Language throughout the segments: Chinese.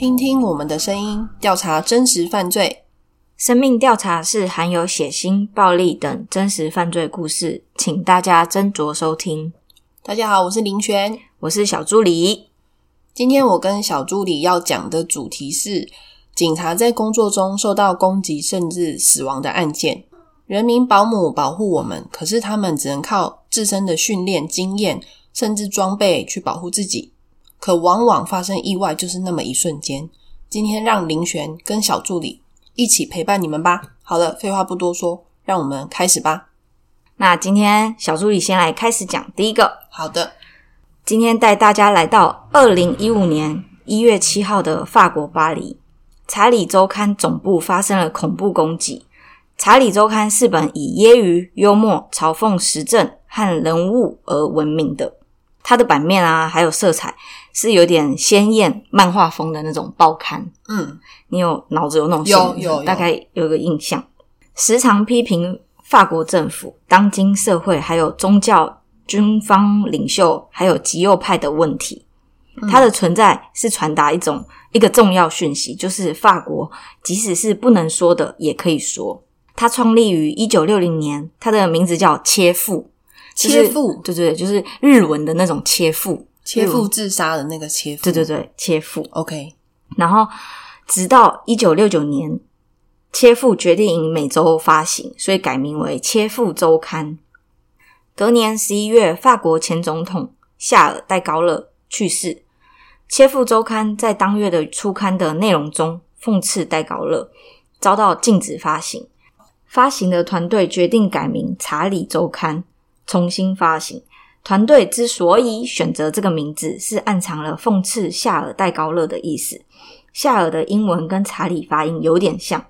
听听我们的声音，调查真实犯罪。生命调查是含有血腥、暴力等真实犯罪故事，请大家斟酌收听。大家好，我是林璇，我是小助理。今天我跟小助理要讲的主题是警察在工作中受到攻击甚至死亡的案件。人民保姆保护我们，可是他们只能靠自身的训练、经验，甚至装备去保护自己。可往往发生意外，就是那么一瞬间。今天让林璇跟小助理一起陪伴你们吧。好了，废话不多说，让我们开始吧。那今天小助理先来开始讲第一个。好的，今天带大家来到二零一五年一月七号的法国巴黎，《查理周刊》总部发生了恐怖攻击。《查理周刊》是本以揶揄、幽默、嘲讽时政和人物而闻名的。它的版面啊，还有色彩是有点鲜艳漫画风的那种报刊。嗯，你有脑子有那种有形有有。大概有个印象，时常批评法国政府、当今社会还有宗教、军方领袖还有极右派的问题。它的存在是传达一种一个重要讯息，就是法国即使是不能说的也可以说。它创立于一九六零年，它的名字叫切腹，就是切腹。对对对，就是日文的那种切腹，切腹自杀的那个切腹。对对对，切腹。，OK，然后直到一九六九年，切腹决定以每周发行，所以改名为《切腹周刊》。隔年十一月，法国前总统夏尔·戴高乐去世，《切腹周刊》在当月的初刊的内容中讽刺戴高乐，遭到禁止发行。发行的团队决定改名《查理周刊》，重新发行。团队之所以选择这个名字，是暗藏了讽刺夏尔·戴高乐的意思。夏尔的英文跟查理发音有点像，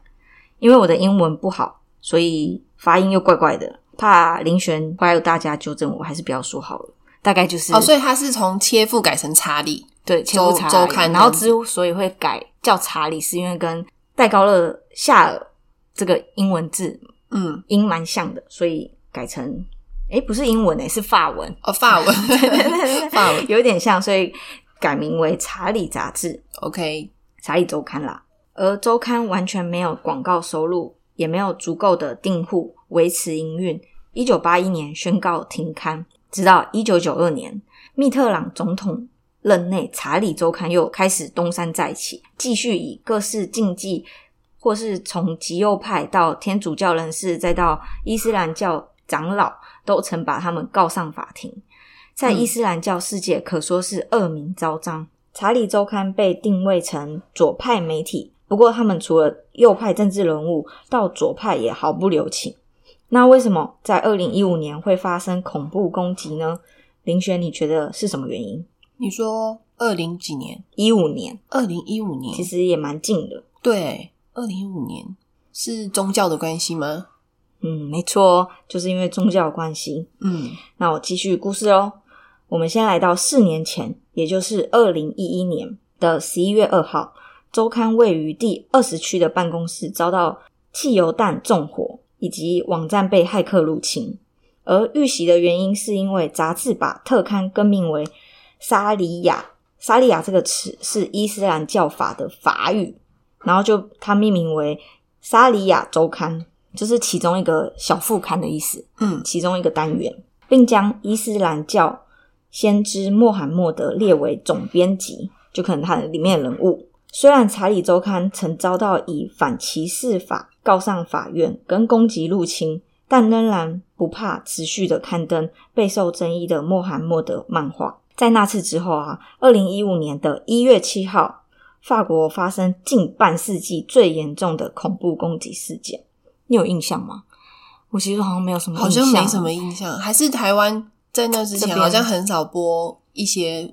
因为我的英文不好，所以发音又怪怪的。怕林璇还有大家纠正我，还是不要说好了。大概就是哦，所以他是从切腹改成查理。对切腹查理周刊然后之所以会改叫查理，是因为跟戴高乐夏尔这个英文字嗯，音蛮像的，所以改成诶不是英文诶、是法文，哦，法文，法文有点像，所以改名为查理杂志。，OK，查理周刊啦，而周刊完全没有广告收入，也没有足够的订户维持营运。一九八一年宣告停刊，直到一九九二年，密特朗总统任内，查理周刊又开始东山再起，继续以各式禁忌，或是从极右派到天主教人士，再到伊斯兰教长老，都曾把他们告上法庭。在伊斯兰教世界，可说是恶名昭彰。查理周刊被定位成左派媒体，不过他们除了右派政治人物，到左派也毫不留情。那为什么在二零一五年会发生恐怖攻击呢？林轩，你觉得是什么原因？你说二零几年？一五年二零一五年，其实也蛮近的，对，二零一五年是宗教的关系吗？嗯，没错哦，就是因为宗教关系。嗯那我继续故事哦。我们先来到四年前，也就是二零一一年的十一月二号，周刊位于第二十区的办公室遭到汽油弹纵火，以及网站被骇客入侵。而遇袭的原因是因为杂志把特刊更名为“沙里亚”，“沙里亚”这个词是伊斯兰教法的法语，然后就它命名为《沙里亚周刊》，就是其中一个小副刊的意思。嗯其中一个单元，并将伊斯兰教先知穆罕默德列为总编辑，就可能他的里面的人物。虽然《查理周刊》曾遭到以反歧视法告上法院跟攻击入侵，但仍然不怕持续的刊登备受争议的穆罕默德漫画。在那次之后啊，二零一五年的一月七号，法国发生近半世纪最严重的恐怖攻击事件，你有印象吗？我其实好像没有什么印好象，像没什么印象，还是台湾在那之前好像很少播一些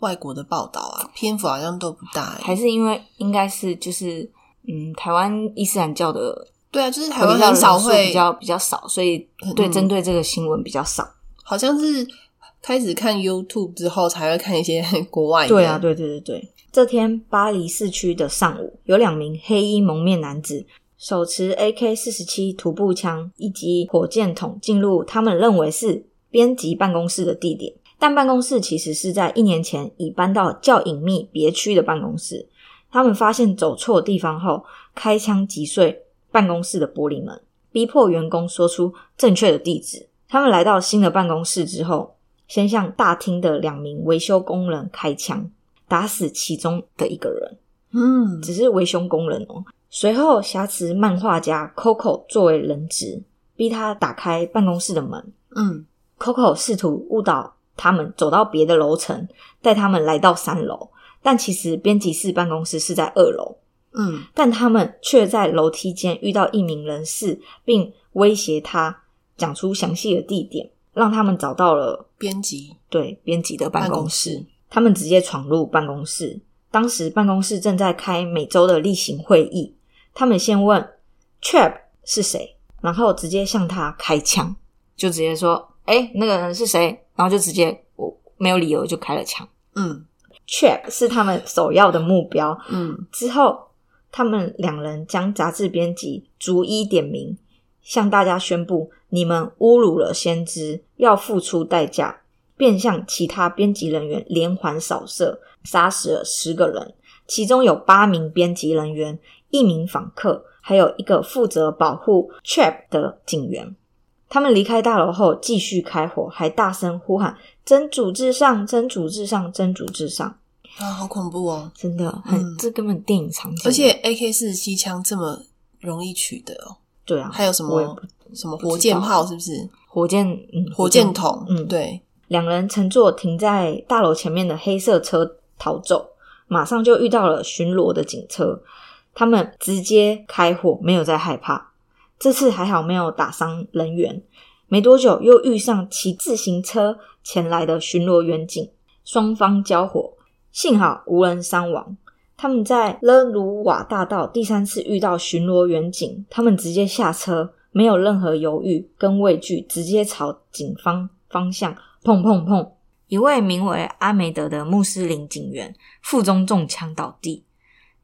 外国的报道啊，篇幅好像都不大、欸。还是因为应该是就是嗯，台湾伊斯兰教的对啊，就是台湾很少会比较比较少，所以对嗯针对这个新闻比较少。好像是开始看 YouTube 之后才会看一些国外的。对啊，对对对对。这天，巴黎市区的上午，有两名黑衣蒙面男子手持 AK 四十七徒步枪以及火箭筒进入他们认为是编辑办公室的地点，但办公室其实是在一年前已搬到较隐秘别区的办公室。他们发现走错地方后，开枪击碎办公室的玻璃门，逼迫员工说出正确的地址。他们来到新的办公室之后，先向大厅的两名维修工人开枪，打死其中的一个人。嗯，只是维修工人哦。随后挟持漫画家 Coco 作为人质，逼他打开办公室的门。嗯 Coco 试图误导他们走到别的楼层，带他们来到三楼，但其实编辑室办公室是在二楼。嗯但他们却在楼梯间遇到一名人士，并威胁他讲出详细的地点，让他们找到了编辑对编辑的办办公室。公室，他们直接闯入办公室，当时办公室正在开每周的例行会议。他们先问 Trap 是谁，然后直接向他开枪，就直接说：“哎、那个人是谁？”然后就直接我没有理由就开了枪。嗯 Trap 是他们首要的目标。嗯之后，他们两人将杂志编辑逐一点名，向大家宣布：你们侮辱了先知，要付出代价。便向其他编辑人员连环扫射，杀死了十个人，其中有八名编辑人员、一名访客，还有一个负责保护 Trap 的警员。他们离开大楼后，继续开火，还大声呼喊：“真主至上，真主至上，真主至上！”啊，好恐怖哦！真的很，嗯这根本电影场景。而且 AK 四十七枪这么容易取得哦，对啊，还有什么什么火箭炮是不是？火箭，嗯，火箭筒，嗯对，两人乘坐停在大楼前面的黑色车逃走，马上就遇到了巡逻的警车，他们直接开火，没有再害怕。这次还好没有打伤人员，没多久又遇上骑自行车前来的巡逻员警，双方交火，幸好无人伤亡。他们在勒鲁瓦大道第三次遇到巡逻员警，他们直接下车，没有任何犹豫跟畏惧，直接朝警方方向砰砰砰！一位名为阿梅德的穆斯林警员腹中中枪倒地。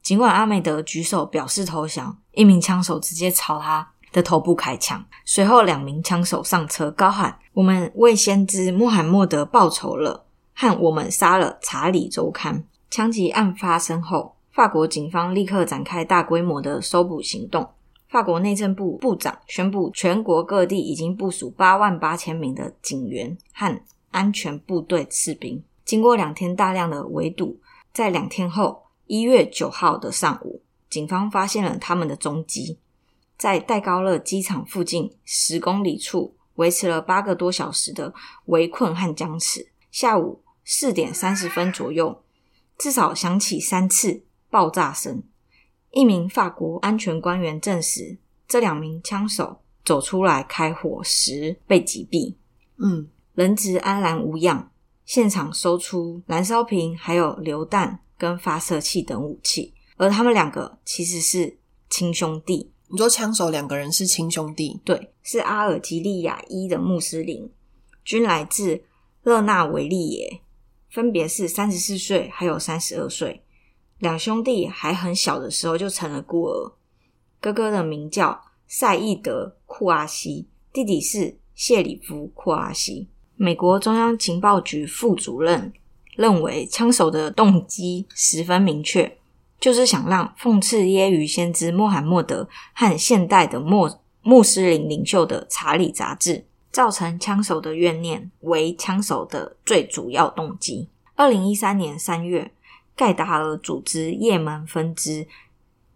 尽管阿梅德举手表示投降，一名枪手直接朝他的头部开枪。随后，两名枪手上车，高喊：“我们为先知穆罕默德报仇了，和我们杀了查理周刊。”枪击案发生后，法国警方立刻展开大规模的搜捕行动。法国内政部部长宣布，全国各地已经部署八万八千名的警员和安全部队士兵。经过两天大量的围堵，在两天后，一月九号的上午，警方发现了他们的踪迹，在戴高乐机场附近十公里处维持了八个多小时的围困和僵持。下午四点三十分左右，至少响起三次爆炸声。一名法国安全官员证实，这两名枪手走出来开火时被击毙，嗯人质安然无恙。现场搜出燃烧瓶、还有榴弹跟发射器等武器，而他们两个其实是亲兄弟。你说枪手两个人是亲兄弟，对，是阿尔及利亚一的穆斯林，均来自勒纳维利耶，分别是三十四岁还有三十二岁。两兄弟还很小的时候就成了孤儿，哥哥的名叫赛义德·库阿西，弟弟是谢里夫·库阿西。美国中央情报局副主任认为，枪手的动机十分明确，就是想让讽刺揶揄先知穆罕默德和现代的穆穆斯林领袖的查理杂志，造成枪手的怨念为枪手的最主要动机。二零一三年三月，盖达尔组织也门分支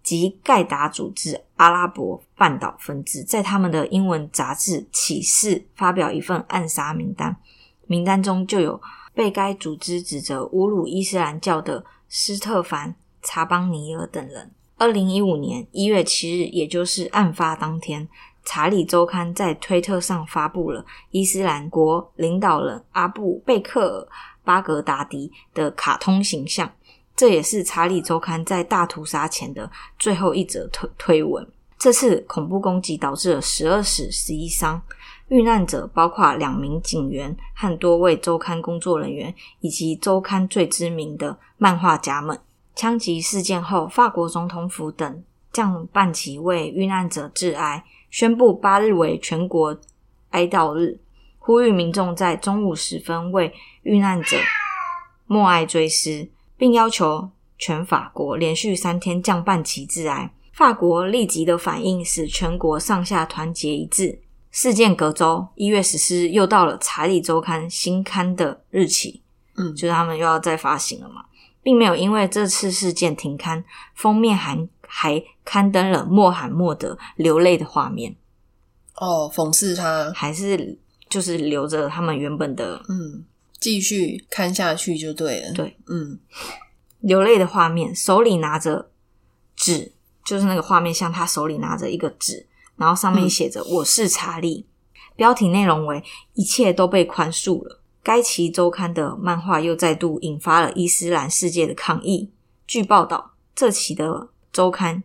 及盖达组织阿拉伯半岛分支，在他们的英文杂志《启示》发表一份暗杀名单，名单中就有被该组织指责侮辱伊斯兰教的斯特凡·查邦尼尔等人。二零一五年一月七日，也就是案发当天，《查理周刊》在推特上发布了伊斯兰国领导人阿布贝克尔·巴格达迪的卡通形象。这也是《查理周刊》在大屠杀前的最后一则推推文。这次恐怖攻击导致了十二死十一伤，遇难者包括两名警员和多位周刊工作人员，以及周刊最知名的漫画家们。枪击事件后，法国总统府等降半旗为遇难者致哀，宣布八日为全国哀悼日，呼吁民众在中午时分为遇难者默哀追思。并要求全法国连续三天降半旗致哀。法国立即的反应使全国上下团结一致。事件隔周，一月十四日又到了《查理周刊》新刊的日期，嗯，就是他们又要再发行了嘛，并没有因为这次事件停刊，封面还还刊登了莫罕默德流泪的画面，哦，讽刺他，还是就是留着他们原本的嗯，继续看下去就对了。对，嗯，流泪的画面，手里拿着纸，就是那个画面，像他手里拿着一个纸，然后上面写着“我是查理”，标题内容为“一切都被宽恕了”。该期周刊的漫画又再度引发了伊斯兰世界的抗议。据报道，这期的周刊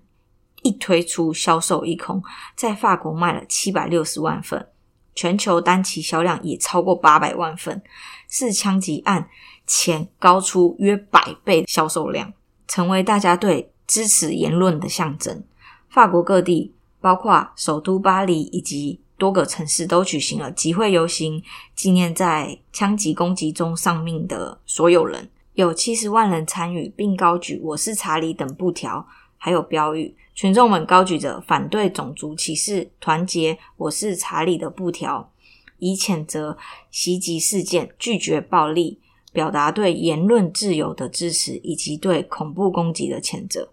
一推出，销售一空，在法国卖了七百六十万份，全球单期销量也超过八百万份，是枪击案前高出约百倍的销售量，成为大家对支持言论的象征。法国各地，包括首都巴黎以及多个城市，都举行了集会游行，纪念在枪击攻击中丧命的所有人。有七十万人参与，并高举“我是查理”等布条，还有标语。群众们高举着反对种族歧视、团结“我是查理”的布条，以谴责袭击事件，拒绝暴力。表达对言论自由的支持，以及对恐怖攻击的谴责。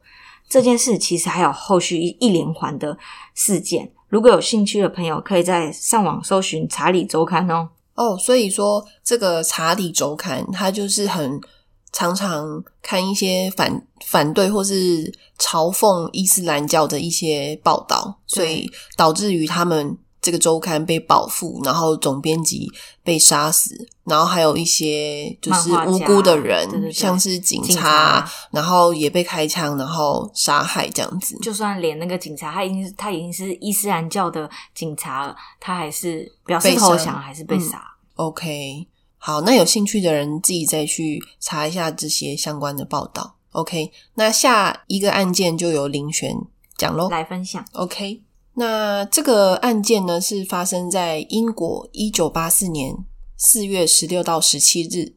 这件事其实还有后续一一连环的事件。如果有兴趣的朋友，可以在上网搜寻《查理周刊》哦。哦，所以说这个《查理周刊》它就是很常常看一些反反对或是嘲讽伊斯兰教的一些报道，所以导致于他们这个周刊被保护，然后总编辑被杀死，然后还有一些就是无辜的人，对对对像是警警察，然后也被开枪，然后杀害这样子。就算连那个警察，他已经是他已经是伊斯兰教的警察了，他还是表示被投降，还是被杀。OK，好，那有兴趣的人自己再去查一下这些相关的报道。OK，那下一个案件就由林璇讲喽。来分享，OK，那这个案件呢是发生在英国一九八四年四月十六到十七日。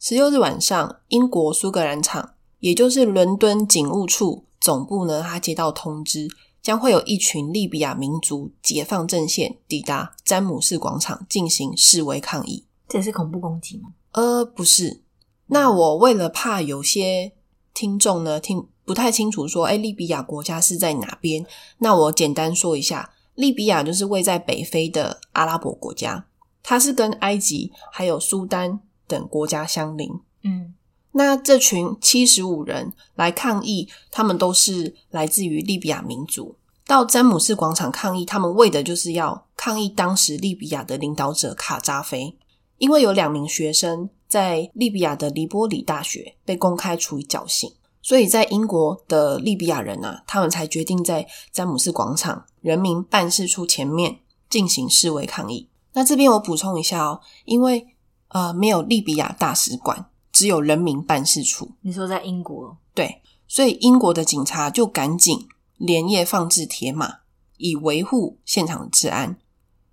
十六日晚上，英国苏格兰场，也就是伦敦警务处总部呢，他接到通知，将会有一群利比亚民族解放阵线抵达詹姆士广场进行示威抗议。这也是恐怖攻击吗？呃，不是。那我为了怕有些听众呢听不太清楚说，哎，利比亚国家是在哪边？那我简单说一下，利比亚就是位在北非的阿拉伯国家，它是跟埃及还有苏丹等国家相邻。嗯，那这群七十五人来抗议，他们都是来自于利比亚民族。到詹姆士广场抗议，他们为的就是要抗议当时利比亚的领导者卡扎菲，因为有两名学生在利比亚的黎波里大学被公开处以绞刑，所以在英国的利比亚人啊，他们才决定在詹姆斯广场人民办事处前面进行示威抗议。那这边我补充一下哦，因为呃没有利比亚大使馆，只有人民办事处，你说在英国，对，所以英国的警察就赶紧连夜放置铁马，以维护现场的治安。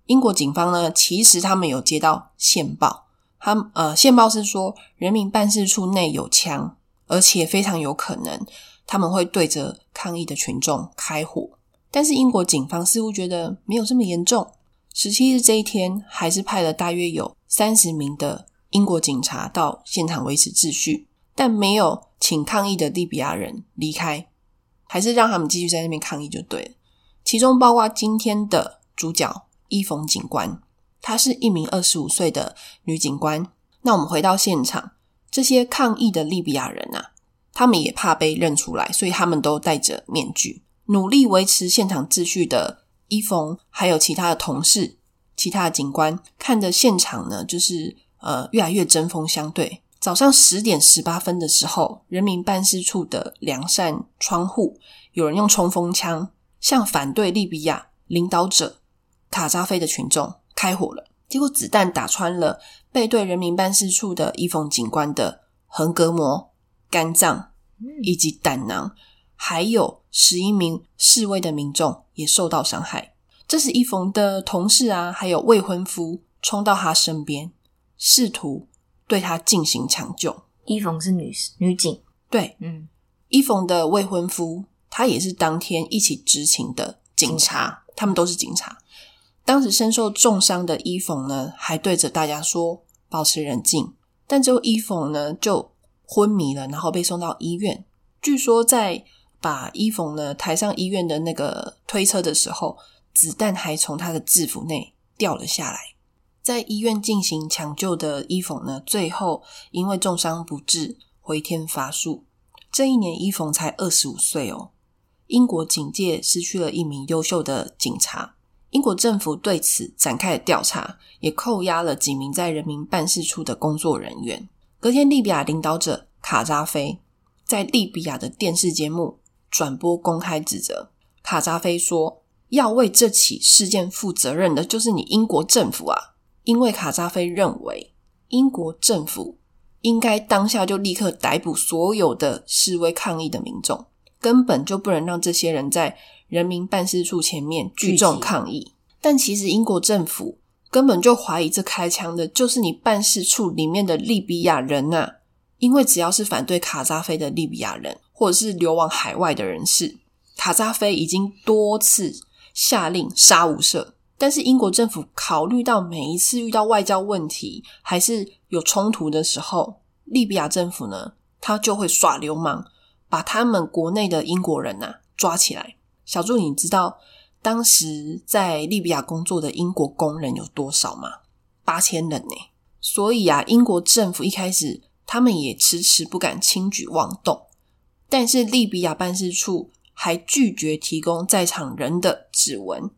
英国警方呢，其实他们有接到线报，他们呃线报是说人民办事处内有枪，而且非常有可能他们会对着抗议的群众开火。但是英国警方似乎觉得没有这么严重。十七日这一天，还是派了大约有三十名的英国警察到现场维持秩序，但没有请抗议的利比亚人离开，还是让他们继续在那边抗议就对了。其中包括今天的主角伊冯警官，她是一名二十五岁的女警官。那我们回到现场，这些抗议的利比亚人啊，他们也怕被认出来，所以他们都戴着面具，努力维持现场秩序的伊冯，还有其他的同事、其他的警官，看着现场呢，就是呃越来越针锋相对。早上十点十八分的时候，人民办事处的两扇窗户，有人用冲锋枪向反对利比亚领导者卡扎菲的群众开火了。结果子弹打穿了背对人民办事处的伊冯警官的横膈膜、肝脏以及胆囊，还有十一名示威的民众也受到伤害。这时，伊冯的同事啊，还有未婚夫冲到他身边，试图对他进行抢救。伊冯是女女警，对，嗯，伊冯的未婚夫，他也是当天一起执勤的警察，他们都是警察。当时身受重伤的伊冯呢，还对着大家说保持冷静，但之后伊冯呢就昏迷了，然后被送到医院。据说在把伊冯呢抬上医院的那个推车的时候，子弹还从他的制服内掉了下来。在医院进行抢救的伊冯呢，最后因为重伤不治，回天乏术。这一年，伊冯才二十五岁哦。英国警界失去了一名优秀的警察，英国政府对此展开了调查，也扣押了几名在人民办事处的工作人员。隔天，利比亚领导者卡扎菲在利比亚的电视节目转播公开指责。卡扎菲说：“要为这起事件负责任的，就是你英国政府啊！”因为卡扎菲认为，英国政府应该当下就立刻逮捕所有的示威抗议的民众，根本就不能让这些人在人民办事处前面聚众抗议。但其实英国政府根本就怀疑这开枪的就是你办事处里面的利比亚人呐，因为只要是反对卡扎菲的利比亚人，或者是流亡海外的人士，卡扎菲已经多次下令杀无赦。但是英国政府考虑到每一次遇到外交问题还是有冲突的时候，利比亚政府呢，他就会耍流氓，把他们国内的英国人呐抓起来。小助，你知道当时在利比亚工作的英国工人有多少吗？八千人呢。所以啊，英国政府一开始他们也迟迟不敢轻举妄动，但是利比亚办事处还拒绝提供在场人的指纹。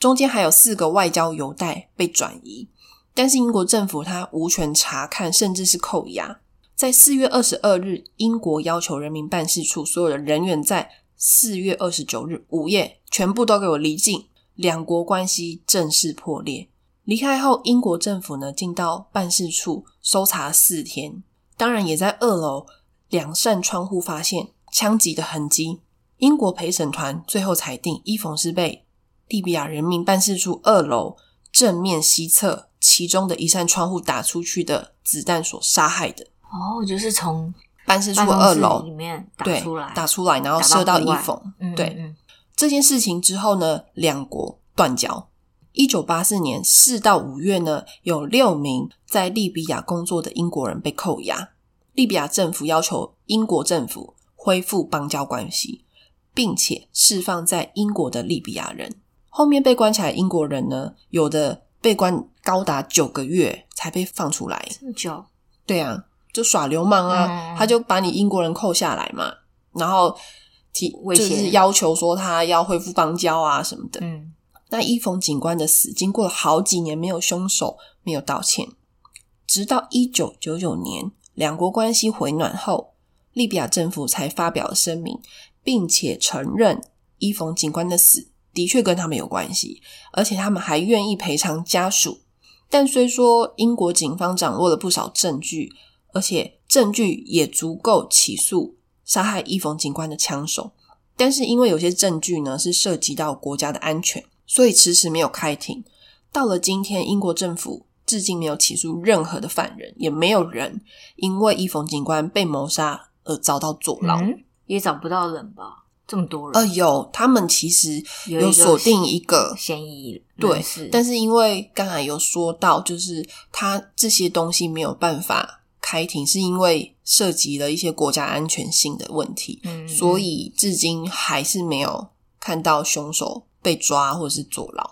中间还有四个外交邮袋被转移，但是英国政府它无权查看，甚至是扣押。在四月二十二日，英国要求人民办事处所有的人员在四月二十九日午夜全部都给我离境，两国关系正式破裂。离开后，英国政府呢进到办事处搜查四天，当然也在二楼两扇窗户发现枪击的痕迹。英国陪审团最后裁定，伊冯是被。利比亚人民办事处二楼正面西侧其中的一扇窗户打出去的子弹所杀害的哦，就是从办事处二楼里面打出来，打出来，然后射到伊冯。对这件事情之后呢，两国断交。一九八四年四到五月呢，有六名在利比亚工作的英国人被扣押，利比亚政府要求英国政府恢复邦交关系，并且释放在英国的利比亚人。后面被关起来英国人呢，有的被关高达九个月才被放出来。这么久？对啊，就耍流氓啊！他就把你英国人扣下来嘛，然后提就是要求说他要恢复邦交啊什么的。嗯，那伊冯警官的死，经过了好几年没有凶手，没有道歉，直到一九九九年两国关系回暖后，利比亚政府才发表了声明，并且承认伊冯警官的死。的确跟他们有关系，而且他们还愿意赔偿家属。但虽说英国警方掌握了不少证据，而且证据也足够起诉杀害伊冯警官的枪手，但是因为有些证据呢是涉及到国家的安全，所以迟迟没有开庭。到了今天，英国政府至今没有起诉任何的犯人，也没有人因为伊冯警官被谋杀而遭到坐牢，也找不到人吧。这么多人，呃，有他们其实有锁定一个嫌疑，对，但是因为刚才有说到，就是他这些东西没有办法开庭，是因为涉及了一些国家安全性的问题，嗯，所以至今还是没有看到凶手被抓或者是坐牢。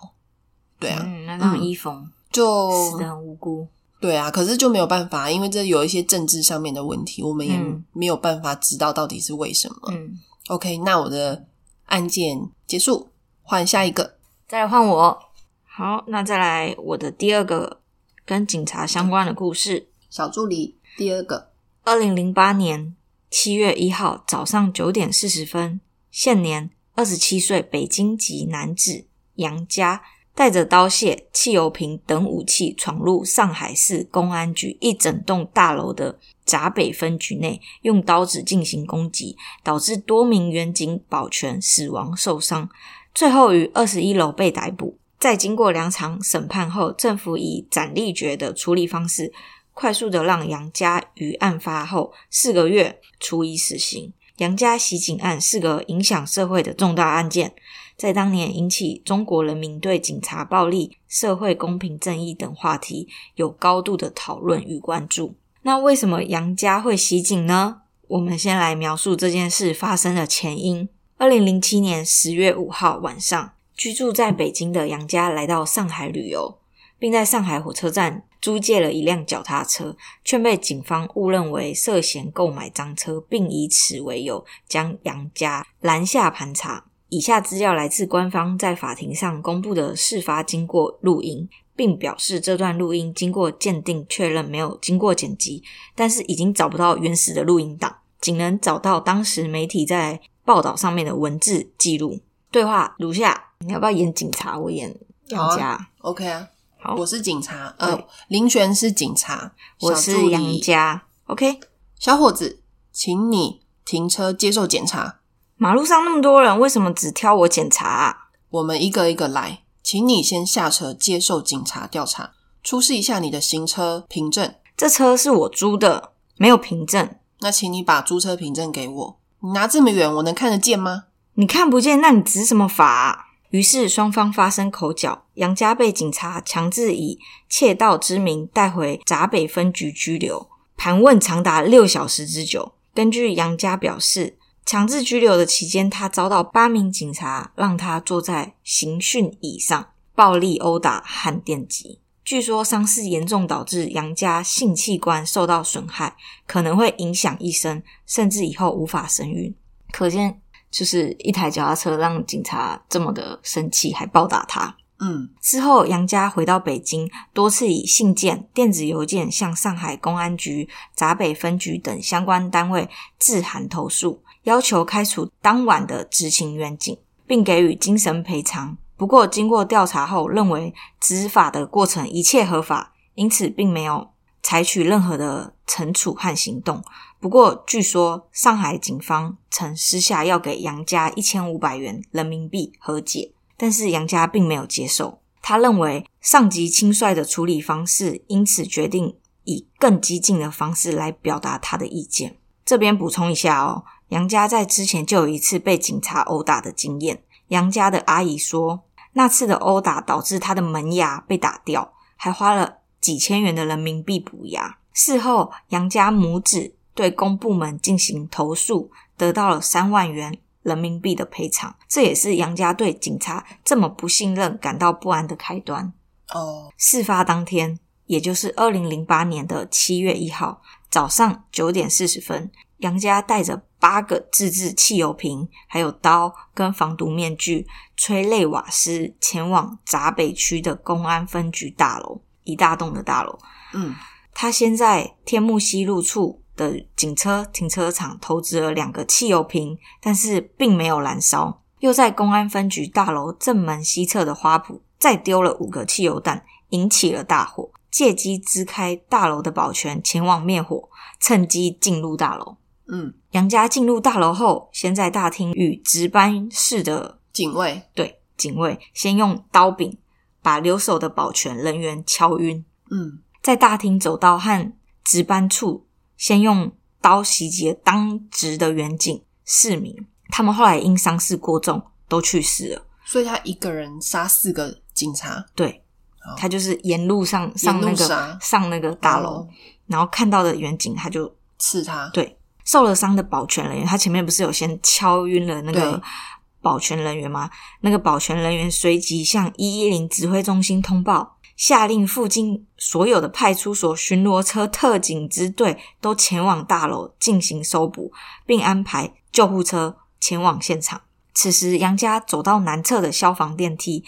对啊，那让伊冯就死的很无辜，对啊，可是就没有办法，因为这有一些政治上面的问题，我们也没有办法知道到底是为什么，嗯。OK，那我的案件结束，换下一个，再来换我。好，那再来我的第二个跟警察相关的故事。小助理，第二个，二零零八年七月一号早上九点四十分，现年二十七岁北京籍男子杨家。带着刀械、汽油瓶等武器闯入上海市公安局一整栋大楼的闸北分局内，用刀子进行攻击，导致多名员警保全死亡受伤，最后于二十一楼被逮捕。在经过两场审判后，政府以斩立决的处理方式，快速的让杨家于案发后四个月处以死刑。杨家袭警案是个影响社会的重大案件，在当年引起中国人民对警察暴力、社会公平正义等话题有高度的讨论与关注。那为什么杨家会袭警呢？我们先来描述这件事发生的前因。二零零七年十月五号晚上，居住在北京的杨家来到上海旅游，并在上海火车站。租借了一辆脚踏车，却被警方误认为涉嫌购买赃车，并以此为由将杨家拦下盘查。以下资料来自官方在法庭上公布的事发经过录音，并表示这段录音经过鉴定确认没有经过剪辑，但是已经找不到原始的录音档，仅能找到当时媒体在报道上面的文字记录。对话如下：你要不要演警察？我演杨家。OK 啊。好，我是警察。呃，林璇是警察，我是杨家。OK，小伙子，请你停车接受检查。马路上那么多人，为什么只挑我检查？啊？我们一个一个来，请你先下车接受警察调查，出示一下你的行车凭证。这车是我租的，没有凭证。那请你把租车凭证给我。你拿这么远，我能看得见吗？你看不见，那你执什么法？于是双方发生口角，杨家被警察强制以窃盗之名带回闸北分局拘留，盘问长达六小时之久。根据杨家表示，强制拘留的期间，他遭到八名警察让他坐在刑讯椅上，暴力殴打和电击。据说伤势严重，导致杨家性器官受到损害，可能会影响一生，甚至以后无法生育。可见。就是一台脚踏车让警察这么的生气，还暴打他。嗯，之后杨家回到北京，多次以信件、电子邮件向上海公安局、闸北分局等相关单位致函投诉，要求开除当晚的执勤员警，并给予精神赔偿。不过，经过调查后，认为执法的过程一切合法，因此并没有采取任何的惩处和行动。不过，据说上海警方曾私下要给杨家一千五百元人民币和解，但是杨家并没有接受。他认为上级轻率的处理方式，因此决定以更激进的方式来表达他的意见。这边补充一下哦，杨家在之前就有一次被警察殴打的经验。杨家的阿姨说，那次的殴打导致他的门牙被打掉，还花了几千元的人民币补牙。事后，杨家母子。对公部门进行投诉，得到了三万元人民币的赔偿。这也是杨家对警察这么不信任感到不安的开端。哦，事发当天，也就是二零零八年的七月一号早上九点四十分，杨家带着八个自制汽油瓶、还有刀跟防毒面具、催泪瓦斯，前往闸北区的公安分局大楼，一大栋的大楼。嗯，他先在天目西路处。的警车停车场投掷了两个汽油瓶，但是并没有燃烧。又在公安分局大楼正门西侧的花圃再丢了五个汽油弹，引起了大火。借机支开大楼的保全前往灭火，趁机进入大楼。嗯，杨家进入大楼后，先在大厅与值班室的警卫对警卫先用刀柄把留守的保全人员敲晕。嗯，在大厅走道和值班处。先用刀袭击了当值的远警市民，他们后来因伤势过重都去世了。所以他一个人杀四个警察，对，他就是沿路上上那个上那个大楼，然后看到的远警他就刺他。对，受了伤的保全人员，他前面不是有先敲晕了那个保全人员吗？那个保全人员随即向一一零指挥中心通报。下令附近所有的派出所巡逻车、特警支队都前往大楼进行搜捕，并安排救护车前往现场。此时，杨家走到南侧的消防电梯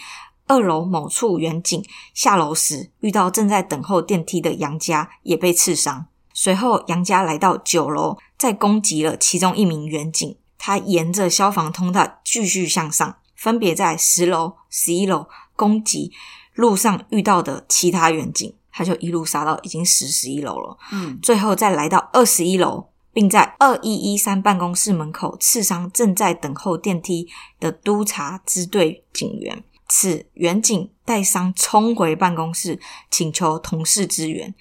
二楼某处远景下楼时，遇到正在等候电梯的杨家，也被刺伤。随后，杨家来到九楼，再攻击了其中一名远警。他沿着消防通道继续向上，分别在十楼、十一楼攻击。路上遇到的其他远景，他就一路杀到已经十十一楼了。嗯，最后再来到二十一楼，并在二一一三办公室门口刺伤正在等候电梯的督察支队警员。此远警带伤冲回办公室，请求同事支援。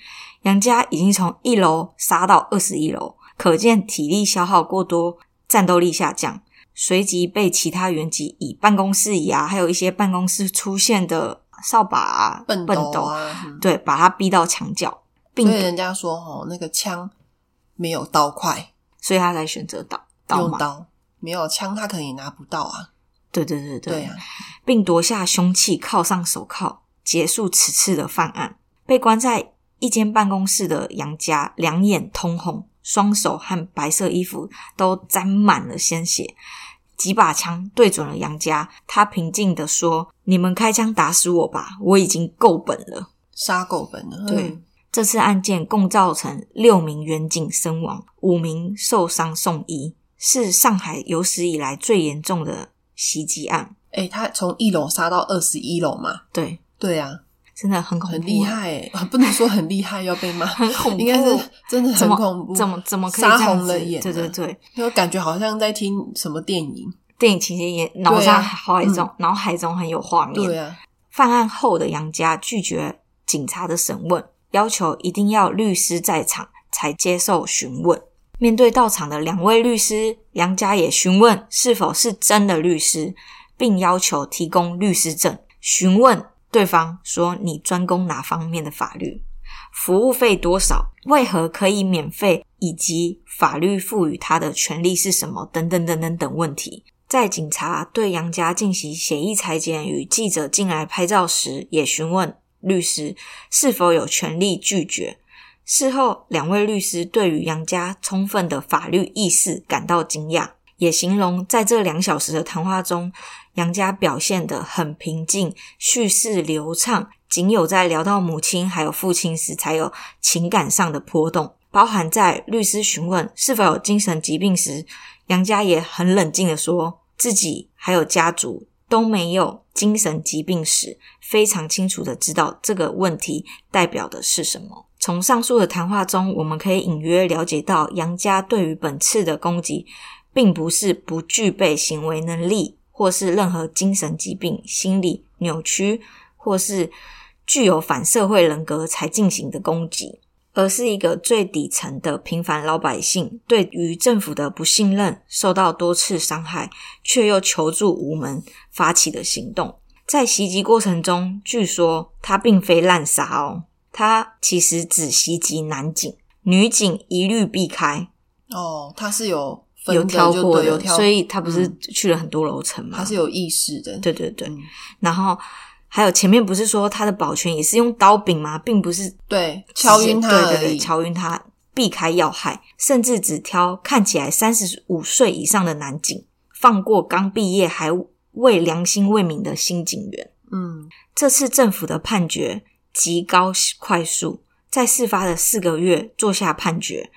杨家已经从一楼杀到二十一楼，可见体力消耗过多，战斗力下降，随即被其他原籍以办公室椅啊，还有一些办公室出现的扫把啊、笨斗啊，嗯对，把他逼到墙角，并所以人家说哦，那个枪没有刀快，所以他才选择刀刀嘛。用刀没有枪，他可能也拿不到啊。对对对对啊，并夺下凶器，铐上手铐，结束此次的犯案。被关在一间办公室的杨家，两眼通红，双手和白色衣服都沾满了鲜血。几把枪对准了杨家，他平静地说：“你们开枪打死我吧，我已经够本了。杀够本了。对嗯”这次案件共造成六名员警身亡，五名受伤送医，是上海有史以来最严重的袭击案。哎、他从一楼杀到二十一楼嘛？对，对啊，真的很恐怖，很厉，害哎、啊 不能说很厉害要被骂，很恐怖，应该是真的很恐怖，怎么怎么可以杀红了眼、啊？对对，对，就感觉好像在听什么电影。电影情节也脑上脑海中、脑海中很有画面。对啊，犯案后的杨家拒绝警察的审问，要求一定要律师在场才接受询问。面对到场的两位律师，杨家也询问是否是真的律师，并要求提供律师证。询问对方说：“你专攻哪方面的法律？服务费多少？为何可以免费？以及法律赋予他的权利是什么？等等等等等问题。”在警察对杨家进行协议裁剪与记者进来拍照时，也询问律师是否有权利拒绝。事后，两位律师对于杨家充分的法律意识感到惊讶，也形容在这两小时的谈话中，杨家表现得很平静，叙事流畅，仅有在聊到母亲还有父亲时，才有情感上的波动。包含在律师询问是否有精神疾病时，杨家也很冷静的说，自己还有家族都没有精神疾病史，非常清楚的知道这个问题代表的是什么。从上述的谈话中，我们可以隐约了解到，杨家对于本次的攻击，并不是不具备行为能力，或是任何精神疾病、心理扭曲，或是具有反社会人格才进行的攻击。而是一个最底层的平凡老百姓，对于政府的不信任，受到多次伤害，却又求助无门，发起的行动。在袭击过程中，据说他并非滥杀哦，他其实只袭击男警，女警一律避开，哦，他是有有挑过的，有挑，所以他不是嗯去了很多楼层吗？他是有意识的。对对对，嗯然后还有前面不是说他的保全也是用刀柄吗？并不是对，敲晕他对对对，敲晕他，避开要害，甚至只挑看起来三十五岁以上的男警，放过刚毕业还未良心未泯的新警员。嗯，这次政府的判决极高快速，在事发的四个月做下判决，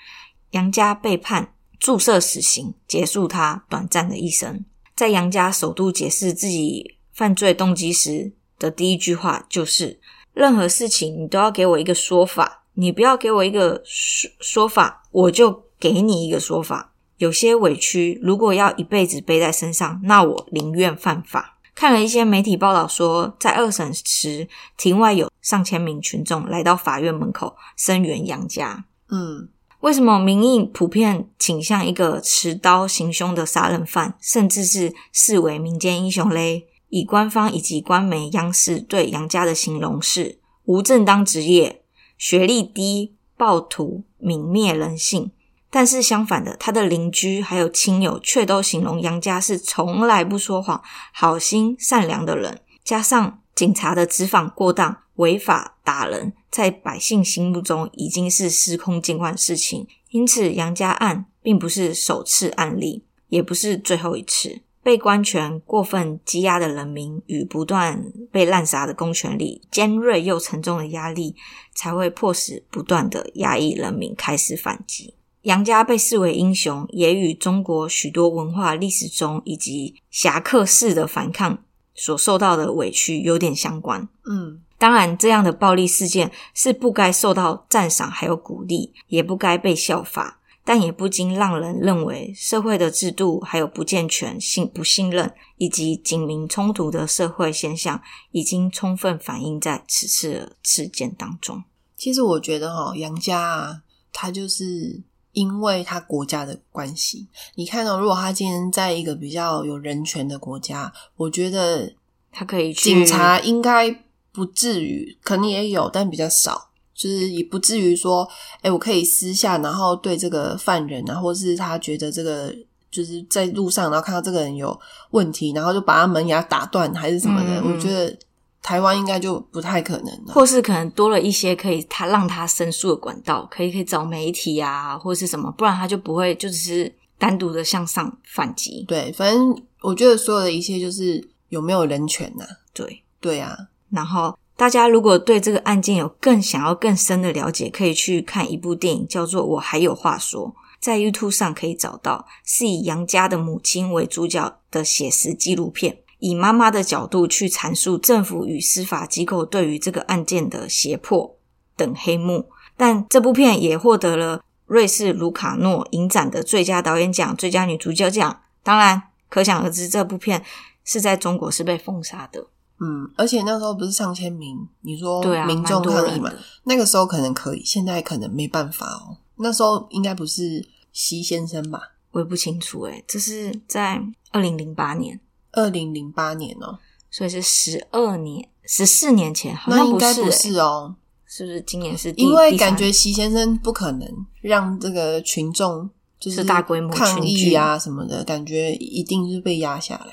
杨家被判注射死刑，结束他短暂的一生。在杨家首度解释自己犯罪动机时的第一句话就是：任何事情你都要给我一个说法，你不要给我一个说说法，我就给你一个说法。有些委屈如果要一辈子背在身上，那我宁愿犯法。看了一些媒体报道说，在二审时，庭外有上千名群众来到法院门口声援杨家。嗯，为什么民意普遍倾向一个持刀行凶的杀人犯，甚至是视为民间英雄嘞？以官方以及官媒、央视对杨家的形容是无正当职业、学历低、暴徒、泯灭人性。但是相反的，他的邻居还有亲友却都形容杨家是从来不说谎、好心善良的人。加上警察的执法过当、违法打人，在百姓心目中已经是司空见惯的事情。因此，杨家案并不是首次案例，也不是最后一次。被官权过分积压的人民与不断被滥杀的公权力，尖锐又沉重的压力，才会迫使不断的压抑人民开始反击。杨家被视为英雄，也与中国许多文化历史中以及侠客式的反抗所受到的委屈有点相关。嗯，当然，这样的暴力事件是不该受到赞赏还有鼓励，也不该被效法，但也不禁让人认为社会的制度还有不健全、信不信任以及警民冲突的社会现象，已经充分反映在此次的事件当中。其实我觉得哦、杨家啊，他就是因为他国家的关系。你看到、如果他今天在一个比较有人权的国家，我觉得他可以去警察应该不至于，可能也有，但比较少，就是也不至于说，哎，我可以私下，然后对这个犯人啊，或是他觉得这个就是在路上，然后看到这个人有问题，然后就把他门牙打断，还是什么的。嗯嗯我觉得台湾应该就不太可能了。或是可能多了一些可以他让他申诉的管道，可以可以找媒体啊，或是什么，不然他就不会就只是单独的向上反击。对，反正我觉得所有的一切就是有没有人权呐、对，对啊，然后大家如果对这个案件有更想要更深的了解，可以去看一部电影，叫做《我还有话说》，在 YouTube 上可以找到，是以杨家的母亲为主角的写实纪录片，以妈妈的角度去阐述政府与司法机构对于这个案件的胁迫等黑幕。但这部片也获得了瑞士卢卡诺影展的最佳导演奖、最佳女主角奖。当然，可想而知，这部片是在中国是被封杀的。嗯，而且那时候不是上千名，你说民众抗议嘛。那个时候可能可以，现在可能没办法哦。那时候应该不是席先生吧？我也不清楚诶，这是在二零零八年，二零零八年哦，所以是十二年、十四年前，好那应该不欸，是哦，是不是今年是第？因为感觉席先生不可能让这个群众就是是大规模抗议啊什么的，感觉一定是被压下来，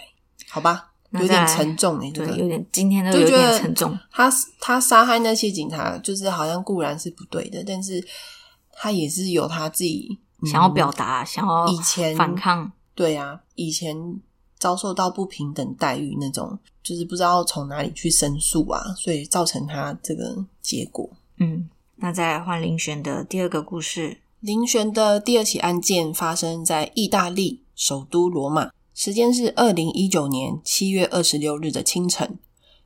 好吧？有点沉重哎、这对，个有点今天都有点沉重。他他杀害那些警察，就是好像固然是不对的，但是他也是有他自己、嗯想要表达，想要以前反抗，对啊，以前遭受到不平等待遇那种，就是不知道从哪里去申诉啊，所以造成他这个结果。嗯，那再换林璇的第二个故事，林璇的第二起案件发生在意大利首都罗马，时间是二零一九年七月二十六日的清晨。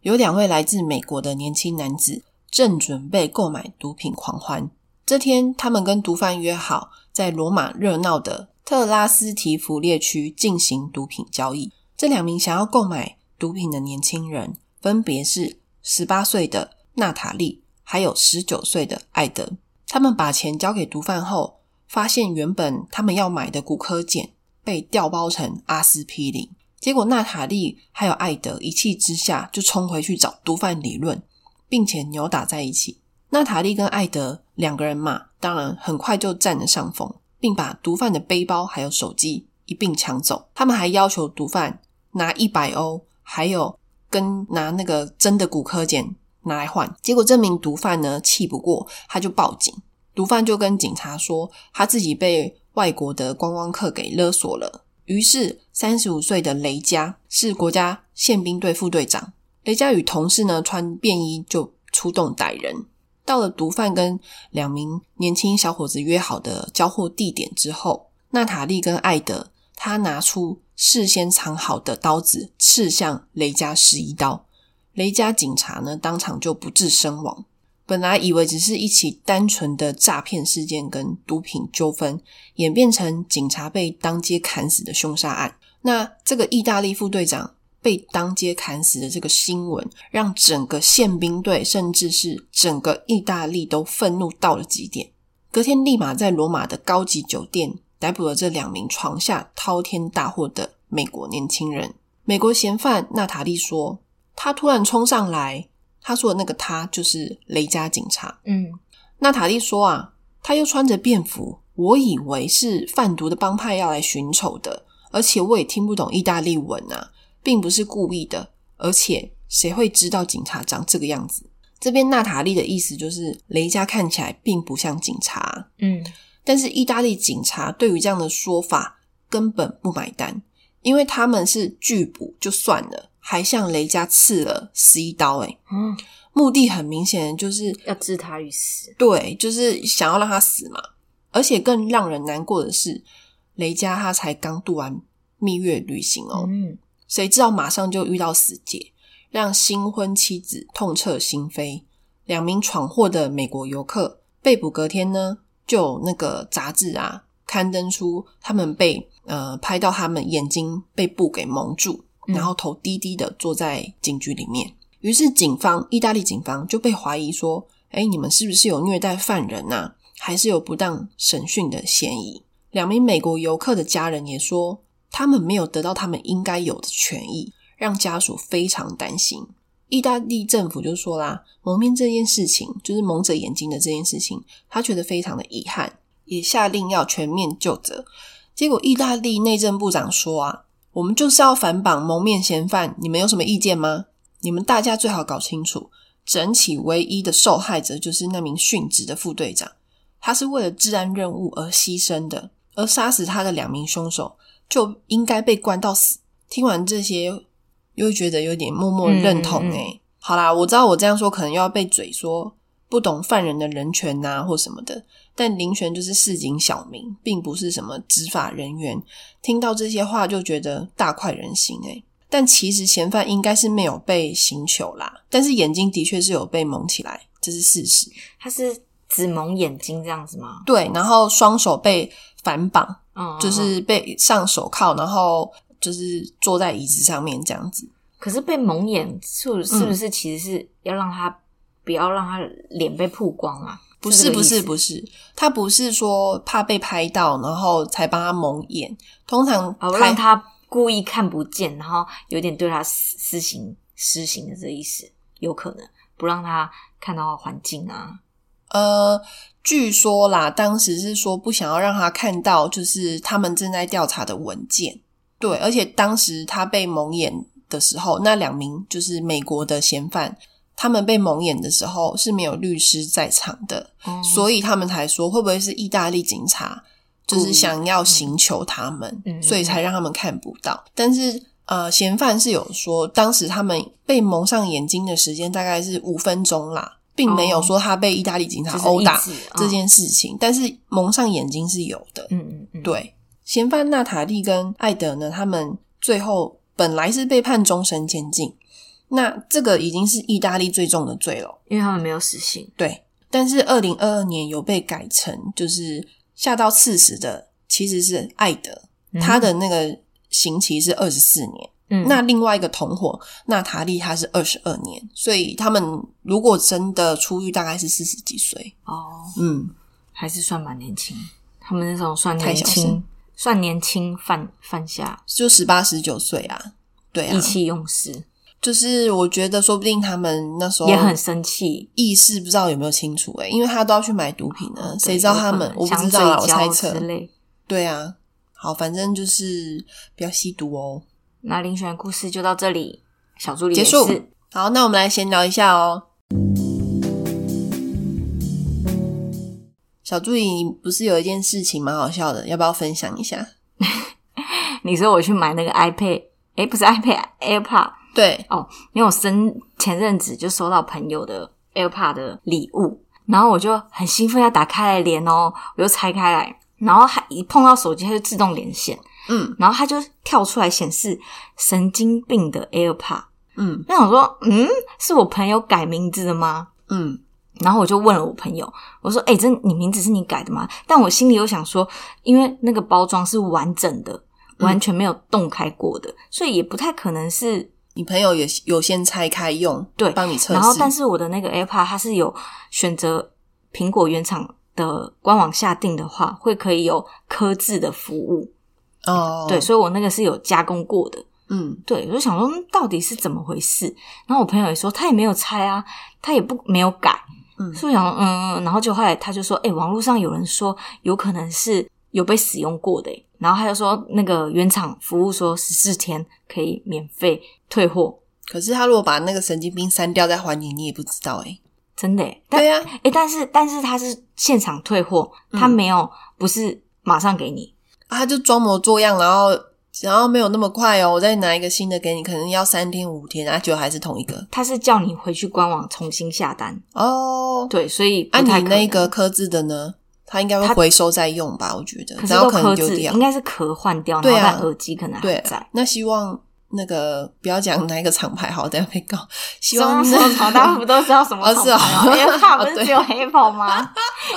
有两位来自美国的年轻男子正准备购买毒品狂欢。这天，他们跟毒贩约好，在罗马热闹的特拉斯提弗列区进行毒品交易。这两名想要购买毒品的年轻人，分别是十八岁的娜塔莉，还有十九岁的艾德。他们把钱交给毒贩后，发现原本他们要买的骨科碱被调包成阿司匹林。结果娜塔莉还有艾德一气之下就冲回去找毒贩理论，并且扭打在一起。娜塔莉跟艾德两个人嘛，当然很快就占了上风，并把毒贩的背包还有手机一并抢走。他们还要求毒贩拿一百欧，还有跟拿那个真的骨科碱拿来换。结果这名毒贩呢气不过，他就报警。毒贩就跟警察说，他自己被外国的观光客给勒索了。于是，三十五岁的雷加是国家宪兵队副队长。雷加与同事呢穿便衣就出动逮人。到了毒贩跟两名年轻小伙子约好的交货地点之后，娜塔莉跟艾德他拿出事先藏好的刀子，刺向雷加十一刀。雷加警察呢当场就不治身亡。本来以为只是一起单纯的诈骗事件跟毒品纠纷，演变成警察被当街砍死的凶杀案。那这个意大利副队长被当街砍死的这个新闻，让整个宪兵队甚至是整个意大利都愤怒到了极点。隔天立马在罗马的高级酒店逮捕了这两名床下滔天大祸的美国年轻人。美国嫌犯娜塔莉说，他突然冲上来。他说的那个他就是雷加警察。嗯，娜塔莉说啊，他又穿着便服，我以为是贩毒的帮派要来寻仇的，而且我也听不懂意大利文啊，并不是故意的。而且谁会知道警察长这个样子？这边娜塔莉的意思就是雷加看起来并不像警察，嗯，但是意大利警察对于这样的说法根本不买单，因为他们是拒捕就算了。还向雷加刺了十一刀、欸，嗯，目的很明显，就是要置他于死。对，就是想要让他死嘛。而且更让人难过的是，雷加他才刚度完蜜月旅行哦，嗯，谁知道马上就遇到死劫，让新婚妻子痛彻心扉。两名闯祸的美国游客被捕，隔天呢，就有那个杂志啊刊登出他们被呃拍到他们眼睛被布给蒙住。嗯然后头低低的坐在警局里面，于是警方，意大利警方就被怀疑说：“哎，你们是不是有虐待犯人呐、还是有不当审讯的嫌疑。两名美国游客的家人也说，他们没有得到他们应该有的权益，让家属非常担心。意大利政府就说啦，蒙面这件事情，就是蒙着眼睛的这件事情，他觉得非常的遗憾，也下令要全面就责。结果，意大利内政部长说啊，我们就是要反绑蒙面嫌犯，你们有什么意见吗？你们大家最好搞清楚，整起唯一的受害者就是那名殉职的副队长，他是为了治安任务而牺牲的，而杀死他的两名凶手就应该被关到死。听完这些。又觉得有点默默认同哎，好啦，我知道我这样说可能又要被嘴说不懂犯人的人权呐或什么的，但林权就是市井小民，并不是什么执法人员。听到这些话就觉得大快人心哎，但其实嫌犯应该是没有被刑求啦，但是眼睛的确是有被蒙起来，这是事实。他是只蒙眼睛这样子吗？对，然后双手被反绑，就是被上手铐，然后。就是坐在椅子上面这样子，可是被蒙眼是是不是其实是要让他不要让他脸被曝光啊？不是不是不是，他不是说怕被拍到，然后才帮他蒙眼。通常让他故意看不见，然后有点对他施施行施行的这意思，有可能不让他看到环境啊。呃，据说啦，当时是说不想要让他看到，就是他们正在调查的文件。对，而且当时他被蒙眼的时候，那两名就是美国的嫌犯，他们被蒙眼的时候是没有律师在场的，所以他们才说会不会是意大利警察就是想要刑求他们，所以才让他们看不到。但是呃，嫌犯是有说，当时他们被蒙上眼睛的时间大概是五分钟啦，并没有说他被意大利警察殴打这件事情，但是蒙上眼睛是有的。嗯嗯嗯，对。嫌犯娜塔莉跟艾德呢？他们最后本来是被判终身监禁，那这个已经是意大利最重的罪了，因为他们没有死刑。对，但是二零二二年有被改成就是下到刺死的，其实是艾德，他的那个刑期是二十四年。嗯，那另外一个同伙娜塔莉她是二十二年，所以他们如果真的出狱，大概是四十几岁。哦，嗯，还是算蛮年轻。他们那种算年轻。算年轻犯犯下就十八十九岁啊，对啊，意气用事。就是我觉得说不定他们那时候也很生气，意识不知道有没有清楚诶，因为他都要去买毒品呢，谁知道他们？我不知道，我猜测。对啊，好，反正就是不要吸毒哦。那林选故事就到这里，小助理结束。好，那我们来闲聊一下哦。小助理，你不是有一件事情蛮好笑的，要不要分享一下？你说我去买那个 iPad，哎，不是 iPad，AirPod。对，哦，因为我生前阵子就收到朋友的 AirPod 的礼物，然后我就很兴奋要打开来连哦，我就拆开来，然后还一碰到手机它就自动连线，嗯，然后它就跳出来显示神经病的 AirPod，嗯，那我说，嗯，是我朋友改名字的吗？嗯。然后我就问了我朋友，我说：“哎，这你名字是你改的吗？”但我心里又想说，因为那个包装是完整的，完全没有动开过的，所以也不太可能是你朋友也有先拆开用，对，帮你测试。然后，但是我的那个 AirPod 它是有选择苹果原厂的官网下定的话，会可以有刻字的服务哦。对，所以我那个是有加工过的。嗯，对，我就想说到底是怎么回事。然后我朋友也说他也没有拆啊，他也不没有改。嗯，所以想，嗯，然后就后来他就说，哎，网络上有人说有可能是有被使用过的，然后他就说那个原厂服务说十四天可以免费退货，可是他如果把那个神经病删掉再还你，你也不知道哎，真的，对呀，哎，但是但是他是现场退货，他没有不是马上给你，他就装模作样，然后。然后没有那么快哦，我再拿一个新的给你，可能要三天五天，啊，就还是同一个。他是叫你回去官网重新下单哦。对，所以按你那个刻字的呢，他应该会回收再用吧？我觉得，然后可能丢掉，应该是壳换掉，然后但耳机可能还在。那希望。那个不要讲哪一个厂牌好，等下被告。希望什么厂？大家不都知道什么厂牌吗？因为它不是只有黑跑吗？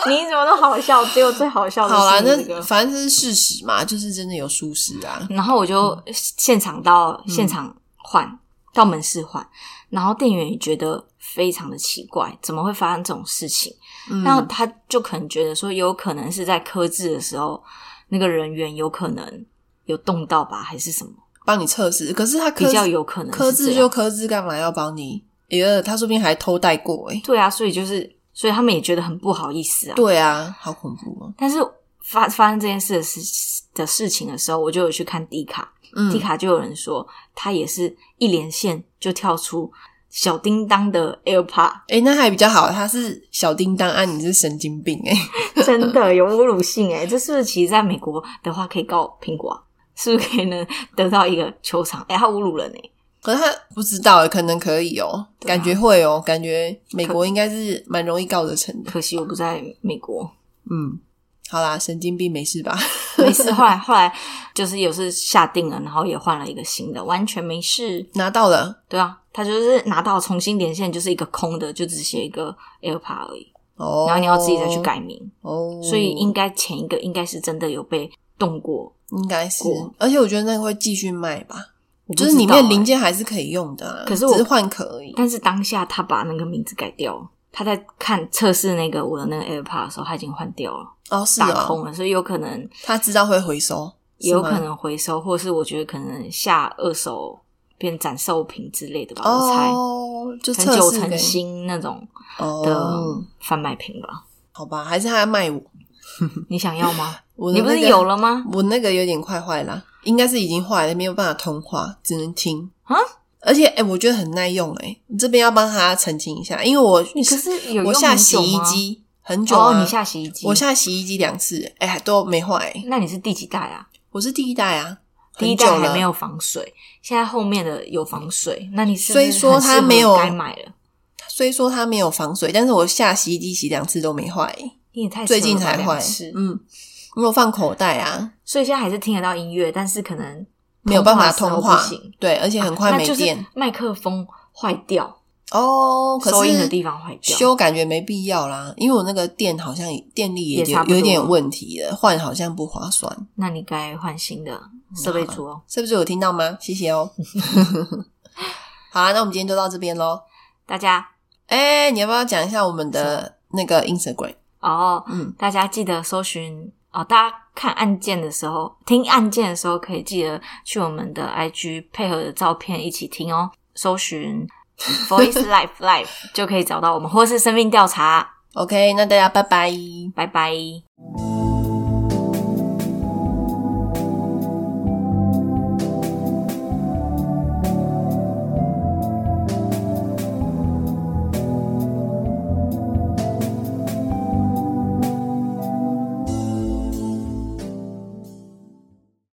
你怎么都好笑，只有最好笑的。好啦，那反正这是事实嘛，就是真的有舒适啊。然后我就现场到现场换，到门市换，然后店员也觉得非常的奇怪，怎么会发生这种事情？嗯那他就可能觉得说，有可能是在刻字的时候，那个人员有可能有动到吧，还是什么？帮你测试，可是他比刻较有可能是刻字就刻字，干嘛要帮你？哎呀，他说不定还偷带过哎。对啊，所以就是，所以他们也觉得很不好意思啊。对啊，好恐怖啊。但是发发生这件事的事的事情的时候，我就有去看迪卡，嗯迪卡就有人说，他也是一连线就跳出小叮当的 AirPod，哎，那还比较好，他是小叮当，啊，你是神经病哎。真的有侮辱性诶，这是不是其实在美国的话可以告苹果啊？是不是可以能得到一个球场？哎、他侮辱人诶，可是他不知道欸，可能可以哦，感觉会哦，感觉美国应该是蛮容易告得成的。可惜我不在美国。嗯，好啦，神经病没事吧？没事，后来后来就是有是下定了，然后也换了一个新的，完全没事。拿到了对啊，他就是拿到重新连线，就是一个空的，就只写一个 AirPod 而已，哦，然后你要自己再去改名，哦，所以应该前一个应该是真的有被动过，应该是过，而且我觉得那个会继续卖吧，我不就是里知道欸面零件还是可以用的啊，可是我只是换壳而已。但是当下他把那个名字改掉了。他在看测试那个我的那个 AirPod 的时候，他已经换掉了，哦，是哦，打空了，所以有可能他知道会回收，也有是吗可能回收，或者是我觉得可能下二手变展售品之类的吧，我猜，哦，就可能九成给新那种的哦，贩卖品吧。好吧，还是他要卖我，你想要吗？你不是有了吗？我那个有点快坏啦，应该是已经坏了，没有办法通话，只能听啊。而且，哎、我觉得很耐用、哎，你这边要帮他澄清一下，因为我你可是有我下洗衣吗机很久啊，哦，你下洗衣机，我下洗衣机两次，哎、还都没坏、哎那你是第几代啊？我是第一代啊，第一代还没有防水，现在后面的有防水，那你是所以说它没有该买了？虽说它没有防水，但是我下洗衣机洗两次都没坏、哎你也太最近才坏，嗯，因为我放口袋啊，所以现在还是听得到音乐，但是可能没有办法通通话对，而且很快没电、麦克风坏掉，哦。可是收音的地方坏掉，修感觉没必要啦，因为我那个电好像电力也有有点问题了，换好像不划算，那你该换新的设备组哦。是不是有听到吗？谢谢哦。好啦，那我们今天就到这边喽。大家哎、你要不要讲一下我们的那个 Instagram？哦，嗯，大家记得搜寻哦，大家看案件的时候，听案件的时候，可以记得去我们的 IG 配合的照片一起听哦。搜寻 Voice Life Life 就可以找到我们，或是生命调查。OK，那大家拜拜。拜拜。